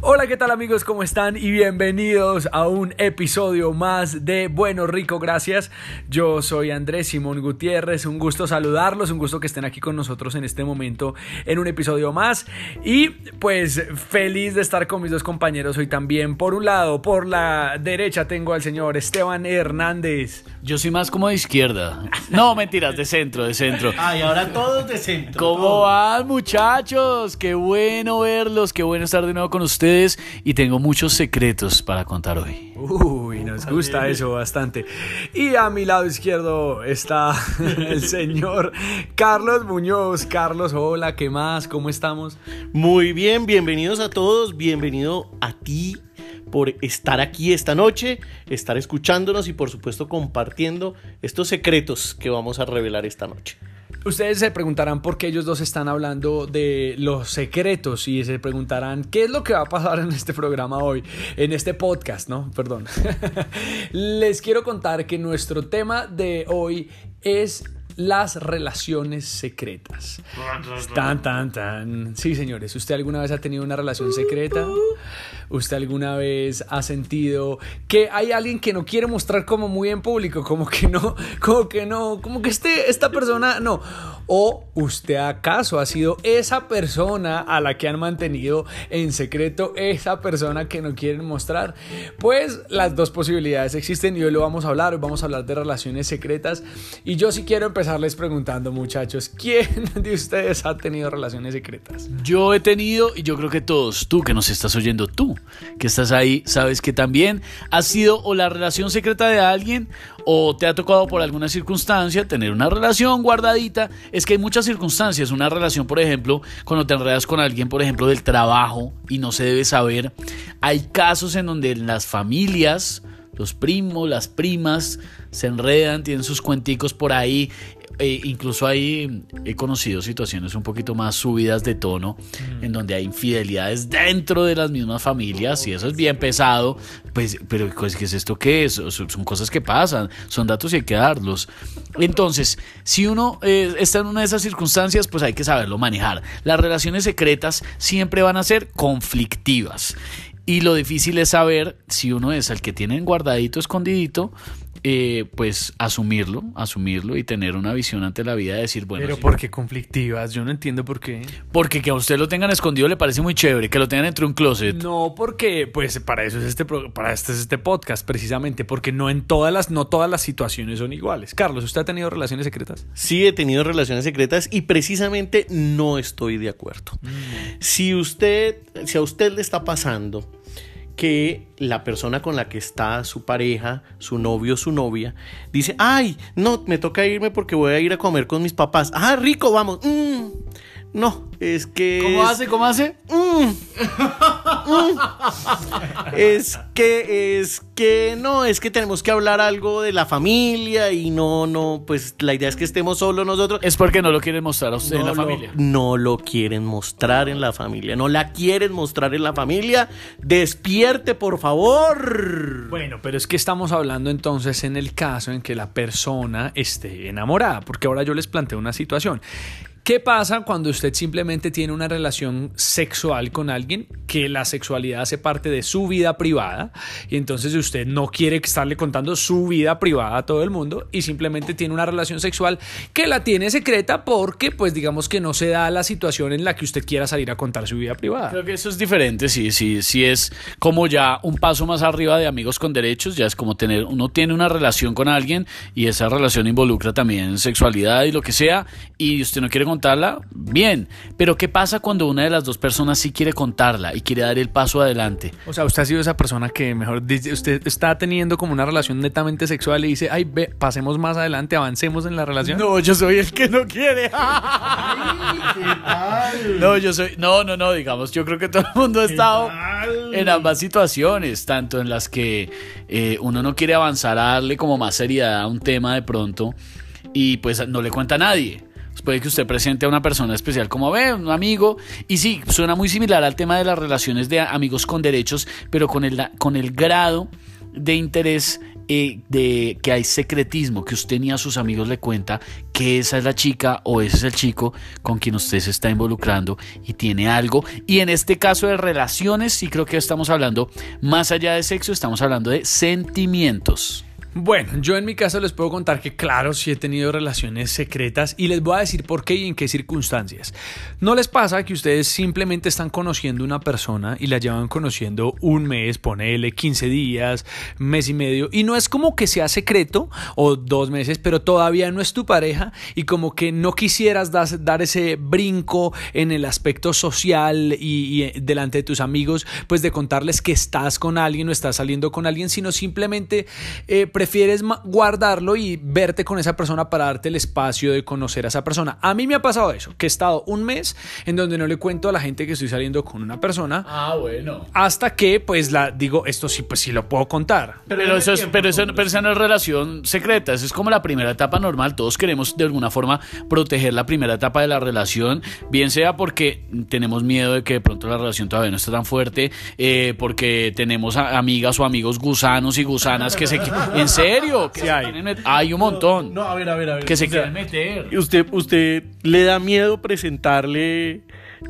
Hola, ¿qué tal amigos? ¿Cómo están? Y bienvenidos a un episodio más de Bueno Rico, gracias. Yo soy Andrés Simón Gutiérrez, un gusto saludarlos, un gusto que estén aquí con nosotros en este momento en un episodio más. Y pues feliz de estar con mis dos compañeros hoy también. Por un lado, por la derecha tengo al señor Esteban Hernández. Yo soy más como de izquierda. No, mentiras, de centro, de centro. Ay, ahora todos de centro. ¿Cómo van, muchachos? Qué bueno verlos, qué bueno estar de nuevo con ustedes. Y tengo muchos secretos para contar hoy. Uy, nos gusta eso bastante. Y a mi lado izquierdo está el señor Carlos Muñoz. Carlos, hola, ¿qué más? ¿Cómo estamos? Muy bien, bienvenidos a todos. Bienvenido a ti por estar aquí esta noche, estar escuchándonos y por supuesto compartiendo estos secretos que vamos a revelar esta noche. Ustedes se preguntarán por qué ellos dos están hablando de los secretos y se preguntarán qué es lo que va a pasar en este programa hoy, en este podcast, ¿no? Perdón. Les quiero contar que nuestro tema de hoy es las relaciones secretas. Tan, tan, tan. Sí, señores, ¿usted alguna vez ha tenido una relación secreta? ¿Usted alguna vez ha sentido que hay alguien que no quiere mostrar como muy en público? Como que no, como que no, como que este, esta persona no. ¿O usted acaso ha sido esa persona a la que han mantenido en secreto, esa persona que no quieren mostrar? Pues las dos posibilidades existen y hoy lo vamos a hablar. Hoy vamos a hablar de relaciones secretas. Y yo sí quiero empezarles preguntando, muchachos, ¿quién de ustedes ha tenido relaciones secretas? Yo he tenido, y yo creo que todos, tú que nos estás oyendo, tú que estás ahí, sabes que también ha sido o la relación secreta de alguien o te ha tocado por alguna circunstancia tener una relación guardadita. Es que hay muchas circunstancias. Una relación, por ejemplo, cuando te enredas con alguien, por ejemplo, del trabajo y no se debe saber. Hay casos en donde las familias, los primos, las primas, se enredan, tienen sus cuenticos por ahí. E incluso ahí he conocido situaciones un poquito más subidas de tono, mm. en donde hay infidelidades dentro de las mismas familias, y eso es bien pesado. Pues, pero pues, ¿qué es esto qué es? Son cosas que pasan, son datos y hay que darlos. Entonces, si uno eh, está en una de esas circunstancias, pues hay que saberlo manejar. Las relaciones secretas siempre van a ser conflictivas. Y lo difícil es saber si uno es el que tiene guardadito, escondidito, eh, pues asumirlo, asumirlo y tener una visión ante la vida de decir, bueno. Pero ¿por qué conflictivas? Yo no entiendo por qué. Porque que a usted lo tengan escondido le parece muy chévere, que lo tengan dentro de un closet. No, porque pues para eso es este para este es este podcast precisamente, porque no en todas las no todas las situaciones son iguales. Carlos, ¿usted ha tenido relaciones secretas? Sí, he tenido relaciones secretas y precisamente no estoy de acuerdo. Mm. Si usted si a usted le está pasando que la persona con la que está su pareja, su novio, su novia, dice, ay, no, me toca irme porque voy a ir a comer con mis papás. Ah, rico, vamos. Mm. No, es que... ¿Cómo es... hace? ¿Cómo hace? Mm. Mm. es que, es que, no, es que tenemos que hablar algo de la familia y no, no, pues la idea es que estemos solos nosotros. Es porque no lo quieren mostrar a usted no en la lo, familia. No lo quieren mostrar en la familia, no la quieren mostrar en la familia. Despierte, por favor. Bueno, pero es que estamos hablando entonces en el caso en que la persona esté enamorada, porque ahora yo les planteo una situación. ¿Qué pasa cuando usted simplemente tiene una relación sexual con alguien que la sexualidad hace parte de su vida privada y entonces usted no quiere estarle contando su vida privada a todo el mundo y simplemente tiene una relación sexual que la tiene secreta porque pues digamos que no se da la situación en la que usted quiera salir a contar su vida privada? Creo que eso es diferente, sí, sí, sí es como ya un paso más arriba de amigos con derechos, ya es como tener, uno tiene una relación con alguien y esa relación involucra también sexualidad y lo que sea y usted no quiere contar contarla, bien. Pero ¿qué pasa cuando una de las dos personas sí quiere contarla y quiere dar el paso adelante? O sea, usted ha sido esa persona que mejor dice, usted está teniendo como una relación netamente sexual y dice, ay, ve, pasemos más adelante, avancemos en la relación. No, yo soy el que no quiere. ay, ¿qué tal? No, yo soy, no, no, no, digamos, yo creo que todo el mundo ha estado en ambas situaciones, tanto en las que eh, uno no quiere avanzar a darle como más seriedad a un tema de pronto y pues no le cuenta a nadie puede que usted presente a una persona especial como ve, un amigo. Y sí, suena muy similar al tema de las relaciones de amigos con derechos, pero con el, con el grado de interés eh, de que hay secretismo, que usted ni a sus amigos le cuenta que esa es la chica o ese es el chico con quien usted se está involucrando y tiene algo. Y en este caso de relaciones, sí creo que estamos hablando más allá de sexo, estamos hablando de sentimientos. Bueno, yo en mi caso les puedo contar que claro, sí he tenido relaciones secretas y les voy a decir por qué y en qué circunstancias. ¿No les pasa que ustedes simplemente están conociendo una persona y la llevan conociendo un mes, ponele 15 días, mes y medio y no es como que sea secreto o dos meses, pero todavía no es tu pareja y como que no quisieras dar, ese brinco en el aspecto social y, y delante de tus amigos, pues de contarles que estás con alguien o estás saliendo con alguien, sino simplemente eh, guardarlo y verte con esa persona para darte el espacio de conocer a esa persona. A mí me ha pasado eso, que he estado un mes en donde no le cuento a la gente que estoy saliendo con una persona. Ah, bueno. Hasta que pues la digo, esto sí, pues sí lo puedo contar. Pero, eso es, pero, eso, pero esa no es relación secreta, eso es como la primera etapa normal. Todos queremos de alguna forma proteger la primera etapa de la relación, bien sea porque tenemos miedo de que de pronto la relación todavía no esté tan fuerte, eh, porque tenemos amigas o amigos gusanos y gusanas que se... ¿En serio? Sí hay. Hay un montón. No, a ver, a ver, a ver. Que se quieren meter. ¿Usted, ¿Usted le da miedo presentarle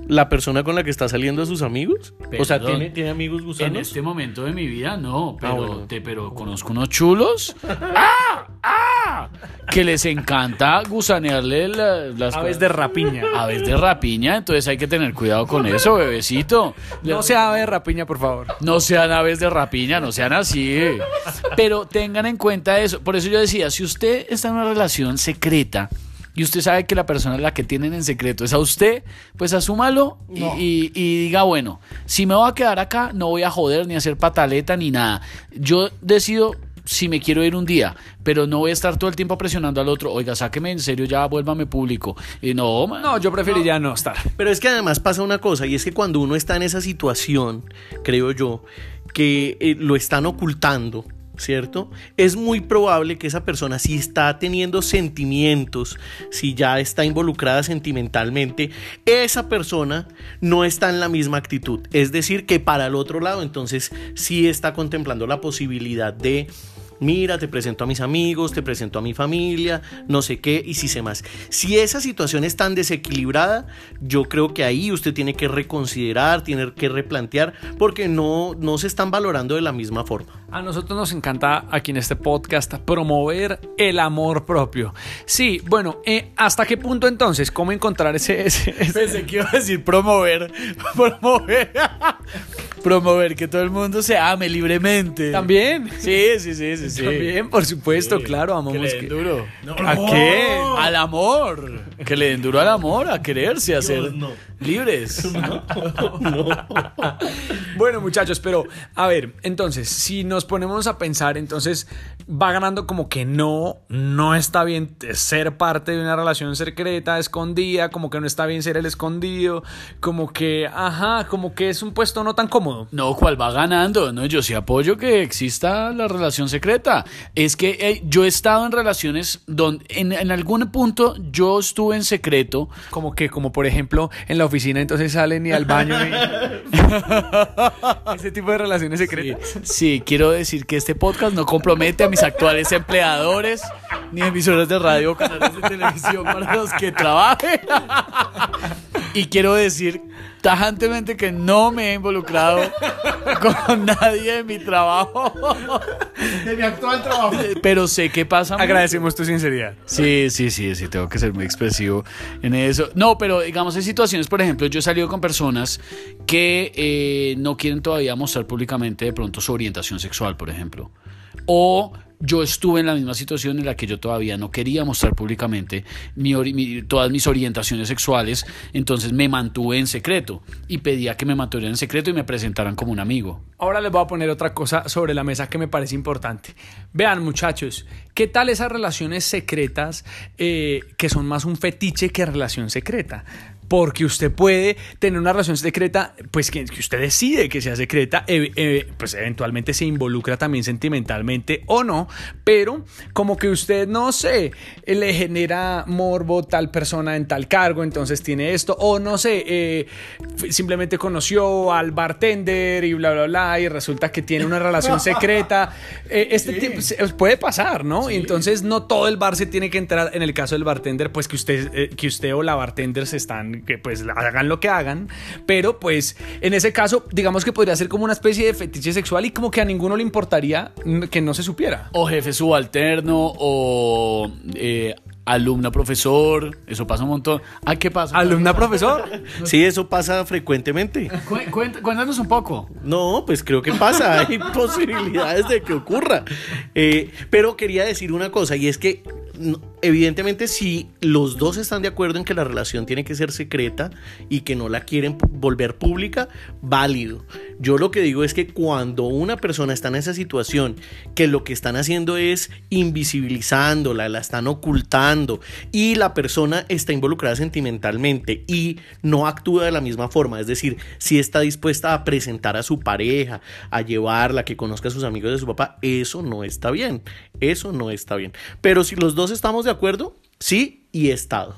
la persona con la que está saliendo a sus amigos? o sea. ¿tiene, ¿tiene amigos gusanos? En este momento de mi vida no, pero, Ah, bueno. te- pero conozco unos chulos. ¡Ah! ¡Ah! Que les encanta gusanearle la- las Aves de rapiña. aves de rapiña, entonces hay que tener cuidado con eso, bebecito. No sea ave de rapiña, por favor. No sean aves de rapiña, no sean así. Pero tengan en cuenta eso. Por eso yo decía, si usted está en una relación secreta y usted sabe que la persona a la que tienen en secreto es a usted, pues asúmalo y, y- y diga, bueno, si me voy a quedar acá, no voy a joder ni a hacer pataleta ni nada. Yo decido si me quiero ir un día, pero no voy a estar todo el tiempo presionando al otro, oiga, sáqueme en serio, ya vuélvame público. Y no, man. No, yo preferiría no estar. Pero es que además pasa una cosa, y es que cuando uno está en esa situación, creo yo, que eh, lo están ocultando, ¿cierto? Es muy probable que esa persona, si está teniendo sentimientos, si ya está involucrada sentimentalmente, esa persona no está en la misma actitud. Es decir, que para el otro lado, entonces sí está contemplando la posibilidad de mira, te presento a mis amigos, te presento a mi familia, no sé qué, y si sé más. Si esa situación es tan desequilibrada, yo creo que ahí usted tiene que reconsiderar, tiene que replantear, porque no, no se están valorando de la misma forma. A nosotros nos encanta aquí en este podcast promover el amor propio. Sí, bueno, eh, ¿hasta qué punto entonces? ¿Cómo encontrar ese... ese- ese- Pensé que iba a decir promover, promover, promover que todo el mundo se ame libremente. También. Sí, sí, sí, sí, sí. También, por supuesto, claro, Que amamos le den que... duro. ¿A qué? Al amor. Que le den duro al amor, a quererse, a ser no. libres. Bueno, muchachos, pero a ver, entonces, si nos ponemos a pensar, entonces va ganando como que no, no está bien ser parte de una relación secreta, escondida, como que no está bien ser el escondido, como que, ajá, como que es un puesto no tan cómodo. No, ¿cuál va ganando? No, yo sí apoyo que exista la relación secreta. Es que eh, yo he estado en relaciones donde en, en algún punto yo estuve en secreto. Como que, como por ejemplo, en la oficina entonces salen y al baño y... Ese tipo de relaciones secretas. sí, quiero decir que este podcast no compromete a mis actuales empleadores ni emisoras de radio o canales de televisión para los que trabaje. Y quiero decir tajantemente que no me he involucrado con nadie de mi trabajo. De mi actual trabajo. Pero sé que pasa. mucho. Agradecemos tu sinceridad. Sí, sí, sí, sí, tengo que ser muy expresivo en eso. No, pero digamos, en situaciones, por ejemplo, yo he salido con personas que eh, no quieren todavía mostrar públicamente de pronto su orientación sexual, por ejemplo. O yo estuve en la misma situación en la que yo todavía no quería mostrar públicamente todas mis orientaciones sexuales, entonces me mantuve en secreto y pedía que me mantuvieran en secreto y me presentaran como un amigo. Ahora les voy a poner otra cosa sobre la mesa que me parece importante. Vean muchachos, ¿qué tal esas relaciones secretas eh, que son más un fetiche que relación secreta? Porque usted puede tener una relación secreta, pues que, que usted decide que sea secreta, eh, eh, pues eventualmente se involucra también sentimentalmente o no, pero como que usted, no sé, le genera morbo tal persona en tal cargo, entonces tiene esto, o no sé, eh, simplemente conoció al bartender y bla, bla, bla, y resulta que tiene una relación secreta. Este tipo se- puede pasar, ¿no? Y entonces no todo el bar se tiene que entrar, en el caso del bartender, pues que usted, que usted o la bartender se están, que pues hagan lo que hagan, pero pues en ese caso, digamos que podría ser como una especie de fetiche sexual y como que a ninguno le importaría que no se supiera. O jefe subalterno, o eh, alumna profesor, eso pasa un montón. ¿Ah, qué pasa? Alumna profesor. Sí, eso pasa frecuentemente. Cu- cuént- cuéntanos un poco. No, pues creo que pasa, hay posibilidades de que ocurra. Eh, pero quería decir una cosa, y es que no, evidentemente si los dos están de acuerdo en que la relación tiene que ser secreta y que no la quieren volver pública, válido. Yo lo que digo es que cuando una persona está en esa situación, que lo que están haciendo es invisibilizándola, la están ocultando y la persona está involucrada sentimentalmente y no actúa de la misma forma, es decir, si está dispuesta a presentar a su pareja, a llevarla, que conozca a sus amigos de su papá, eso no está bien, eso no está bien. Pero si los dos estamos de acuerdo, sí y he estado.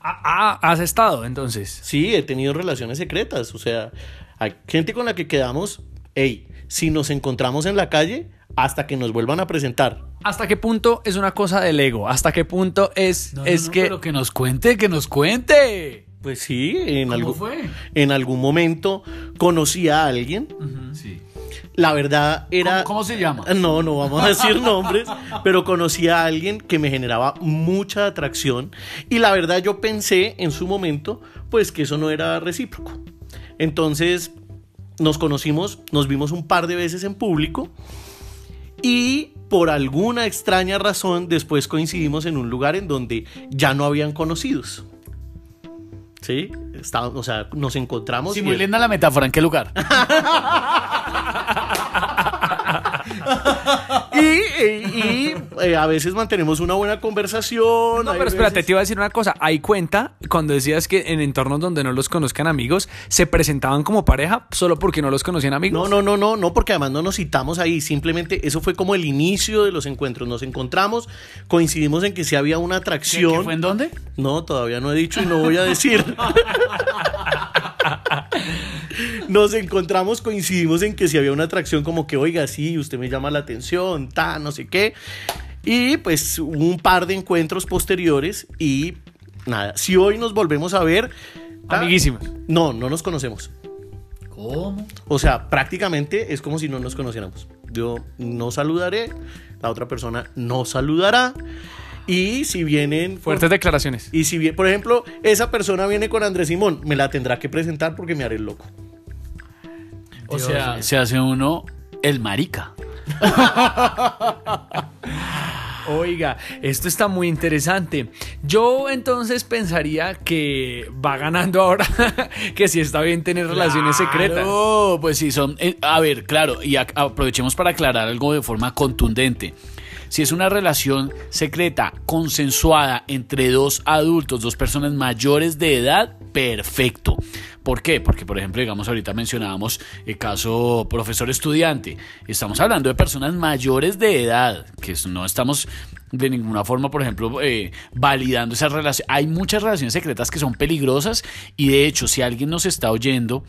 Ah, ah, has estado entonces. Sí, he tenido relaciones secretas. O sea, hay gente con la que quedamos, hey, si nos encontramos en la calle, hasta que nos vuelvan a presentar. ¿Hasta qué punto es una cosa del ego? ¿Hasta qué punto es, No, es no, que... Pero que nos cuente, que nos cuente. Pues sí, en, ¿Cómo algún, fue? en algún momento conocí a alguien. Sí. La verdad era... ¿Cómo, cómo se llama? No, no vamos a decir nombres, pero conocí a alguien que me generaba mucha atracción y la verdad yo pensé en su momento pues que eso no era recíproco. Entonces nos conocimos, nos vimos un par de veces en público y por alguna extraña razón después coincidimos en un lugar en donde ya no habían conocidos. ¿Sí? Estábamos, o sea, nos encontramos. Sí, muy él- linda la metáfora. ¿En qué lugar? Y, y- y, eh, a veces mantenemos una buena conversación. No, pero espérate, veces- te iba a decir una cosa. Hay cuenta cuando decías que en entornos donde no los conozcan amigos, se presentaban como pareja solo porque no los conocían amigos. No, no, no, no, no, porque además no nos citamos ahí. Simplemente eso fue como el inicio de los encuentros. Nos encontramos, coincidimos en que sí había una ¿Qué, atracción. qué fue en dónde? No, todavía no he dicho y no voy a decir. Nos encontramos, coincidimos en que si había una atracción como que, oiga, sí, usted me llama la atención, ta, no sé qué. Y pues hubo un par de encuentros posteriores y nada, si hoy nos volvemos a ver... ta, Amiguísimos. No, no nos conocemos. ¿Cómo? O sea, prácticamente es como si no nos conociéramos. Yo no saludaré, la otra persona no saludará. Y si vienen... Fuertes declaraciones. Y si bien, por ejemplo, esa persona viene con Andrés Simón, me la tendrá que presentar porque me haré el loco. O sea, se hace uno el marica. Oiga, esto está muy interesante. Yo entonces pensaría que va ganando ahora que si está bien tener relaciones secretas. Claro, pues sí, son. eh, a ver, claro, y aprovechemos para aclarar algo de forma contundente. Si es una relación secreta, consensuada entre dos adultos, dos personas mayores de edad, perfecto. ¿Por qué? Porque, por ejemplo, digamos, ahorita mencionábamos el caso profesor-estudiante. Estamos hablando de personas mayores de edad, que no estamos de ninguna forma, por ejemplo, eh, validando esa relación. Hay muchas relaciones secretas que son peligrosas y, de hecho, si alguien nos está oyendo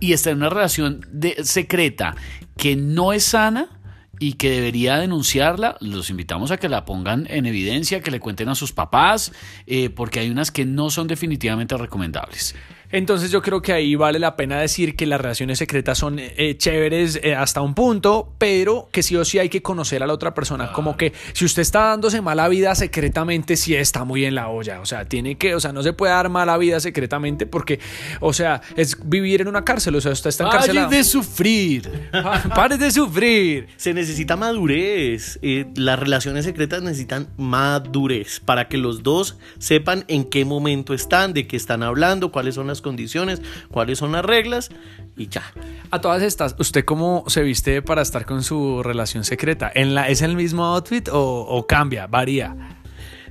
y está en una relación de, secreta que no es sana, y que debería denunciarla, los invitamos a que la pongan en evidencia, que le cuenten a sus papás, eh, porque hay unas que no son definitivamente recomendables. Entonces yo creo que ahí vale la pena decir que las relaciones secretas son eh, chéveres eh, hasta un punto, pero que sí o sí hay que conocer a la otra persona. Como que si usted está dándose mala vida secretamente, sí está muy en la olla. O sea, tiene que, o sea, no se puede dar mala vida secretamente porque, o sea, es vivir en una cárcel. O sea, usted está Pare encarcelado. de sufrir. Pare de sufrir. Se necesita madurez. eh, las relaciones secretas necesitan madurez para que los dos sepan en qué momento están, de qué están hablando, cuáles son las condiciones, cuáles son las reglas y ya. A todas estas, ¿usted cómo se viste para estar con su relación secreta? ¿En la, ¿Es el mismo outfit o, o cambia, varía?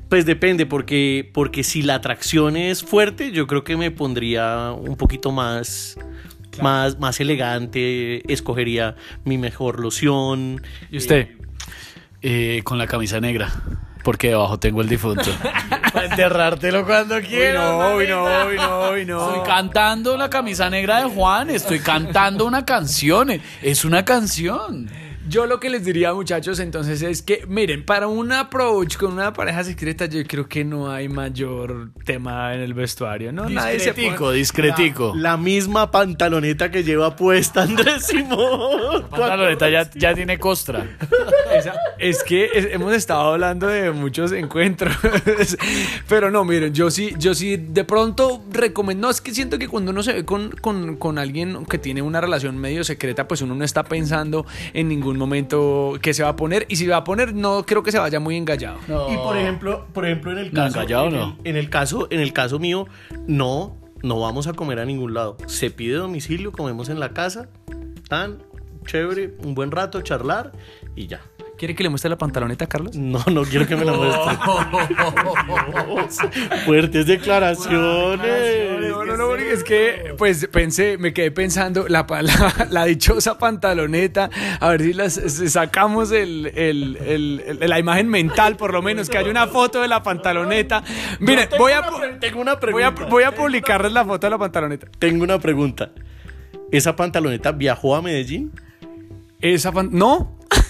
Pues depende, porque, porque si la atracción es fuerte, yo creo que me pondría un poquito más, más, más elegante, escogería mi mejor loción. ¿Y usted? Eh, con la camisa negra. Porque debajo tengo el difunto. Para enterrártelo cuando quieras. no, uy, no, uy, no, uy, no. Estoy cantando la camisa negra de Juan. Estoy cantando una canción. Es una canción. Yo lo que les diría, muchachos, entonces es que, miren, para un approach con una pareja secreta, yo creo que no hay mayor tema en el vestuario, ¿no? Nadie se Discretico, discretico. La misma pantaloneta que lleva puesta Andrés Simón. Pantaloneta ya, ya tiene costra. Esa- es que es- hemos estado hablando de muchos encuentros. Pero no, miren, yo sí, yo sí de pronto recomiendo. No, es que siento que cuando uno se ve con, con, con alguien que tiene una relación medio secreta, pues uno no está pensando en ningún momento que se va a poner. Y si va a poner, no creo que se vaya muy engallado. Y por ejemplo, por ejemplo, en el caso, engallado en, no. el, en el caso, en el caso mío, no, no vamos a comer a ningún lado. Se pide domicilio, comemos en la casa, tan chévere, un buen rato, charlar y ya. ¿Quiere que le muestre la pantaloneta, Carlos? No, no quiero que me la muestre. Fuertes declaraciones. No, no, no, porque es que, pues pensé, me quedé pensando, la, pa- la, la dichosa pantaloneta, a ver si las sacamos el, el- el- el- la imagen mental, por lo menos, que haya una foto de la pantaloneta. Miren, tengo voy a, una pu- pre- tengo una voy a, pregunta. voy a publicarles la foto de la pantaloneta. Tengo una pregunta. ¿Esa pantaloneta viajó a Medellín? Esa pan- ¿No?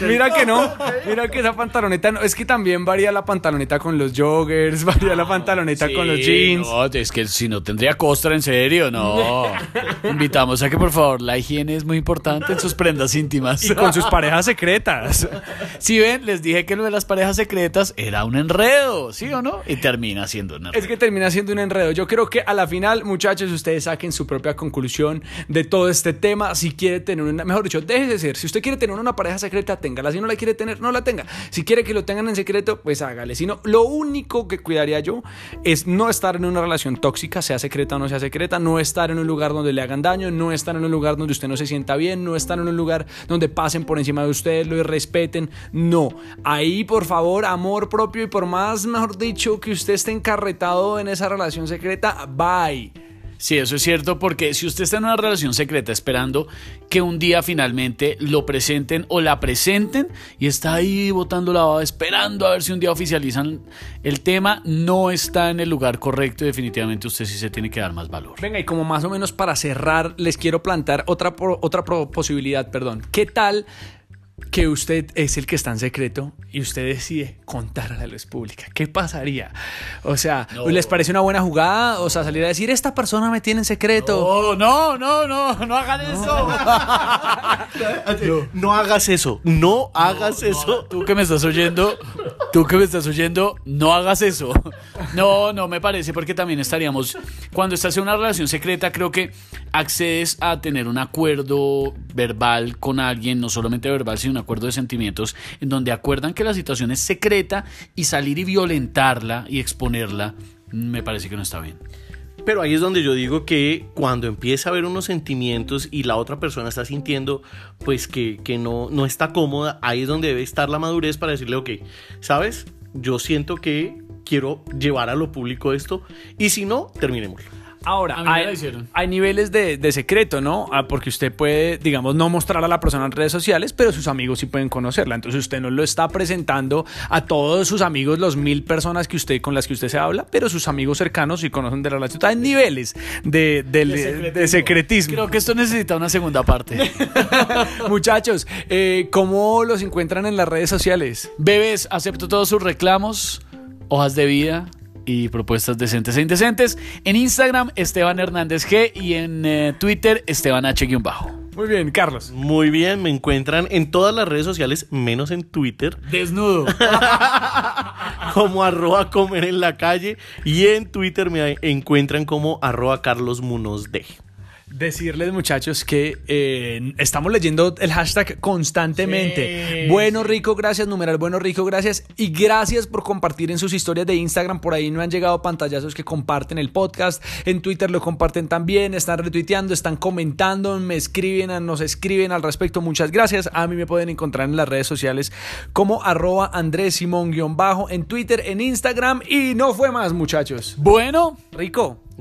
Mira que no, mira que esa pantaloneta no, es que también varía la pantaloneta con los joggers, varía la pantaloneta con los jeans. No, es que si no tendría costra, en serio, no. Invitamos a que, por favor, la higiene es muy importante en sus prendas íntimas. Y con sus parejas secretas. Si ven, les dije que lo de las parejas secretas era un enredo, ¿sí o no? Y termina siendo un enredo. Es que termina siendo un enredo. Yo creo que a la final, muchachos, ustedes saquen su propia conclusión de todo este tema. Si quiere tener una, mejor dicho, déjese ser. Si usted quiere tener una pareja secreta, téngala. Si no la quiere tener, no la tenga. Si quiere que lo tengan en secreto, pues hágale. Si no, lo único que cuidaría yo es no estar en una relación tóxica, sea secreta o no sea secreta, no estar en un lugar donde le hagan daño, no estar en un lugar donde usted no se sienta bien, no estar en un lugar donde pasen por encima de usted, lo irrespeten. No. Ahí, por favor, amor propio y por más, mejor dicho, que usted esté encarretado en esa relación secreta, bye. Sí, eso es cierto, porque si usted está en una relación secreta esperando que un día finalmente lo presenten o la presenten y está ahí botando la baba esperando a ver si un día oficializan el tema, no está en el lugar correcto y definitivamente usted sí se tiene que dar más valor. Venga, y como más o menos para cerrar, les quiero plantar otra, otra posibilidad, perdón. ¿Qué tal que usted es el que está en secreto y usted decide contar a la luz pública? ¿Qué pasaría? O sea, No. ¿les parece una buena jugada? O sea, salir a decir, esta persona me tiene en secreto. Oh, no, no, no, no hagan eso. No, hagas eso. No hagas eso. Tú que me estás oyendo, tú que me estás oyendo, no hagas eso. No, no me parece porque también estaríamos, cuando estás en una relación secreta, creo que accedes a tener un acuerdo verbal con alguien, no solamente verbal, sino un acuerdo de sentimientos, en donde acuerdan que la situación es secreta y salir y violentarla y exponerla, me parece que no está bien. Pero ahí es donde yo digo que cuando empieza a haber unos sentimientos y la otra persona está sintiendo pues que, que no, no está cómoda, ahí es donde debe estar la madurez para decirle, ok, ¿sabes? Yo siento que quiero llevar a lo público esto y si no, terminémoslo. Ahora, hay, hay niveles de, de secreto, ¿no? Ah, porque usted puede, digamos, no mostrar a la persona en redes sociales, pero sus amigos sí pueden conocerla. Entonces usted no lo está presentando a todos sus amigos, los mil personas que usted con las que usted se habla, pero sus amigos cercanos sí conocen de la relación. Hay niveles de, de secretismo. Creo que esto necesita una segunda parte. Muchachos, eh, ¿cómo los encuentran en las redes sociales? Bebés, acepto todos sus reclamos, hojas de vida y propuestas decentes e indecentes. En Instagram, Esteban Hernández G y en eh, Twitter, Esteban H-Bajo. Muy bien, Carlos. Muy bien, me encuentran en todas las redes sociales, menos en Twitter, Desnudo. como arroba comer en la calle y en Twitter me encuentran como arroba Carlos Munoz D. Decirles muchachos que eh, estamos leyendo el hashtag constantemente. bueno rico, gracias, numeral bueno rico, gracias. Y gracias por compartir en sus historias de Instagram. Por ahí no han llegado pantallazos que comparten el podcast. En Twitter lo comparten también, están retuiteando, están comentando, me escriben, nos escriben al respecto. Muchas gracias. A mí me pueden encontrar en las redes sociales como arroba Andrés Simón-bajo en Twitter, en Instagram. Y no fue más muchachos. Bueno, Rico.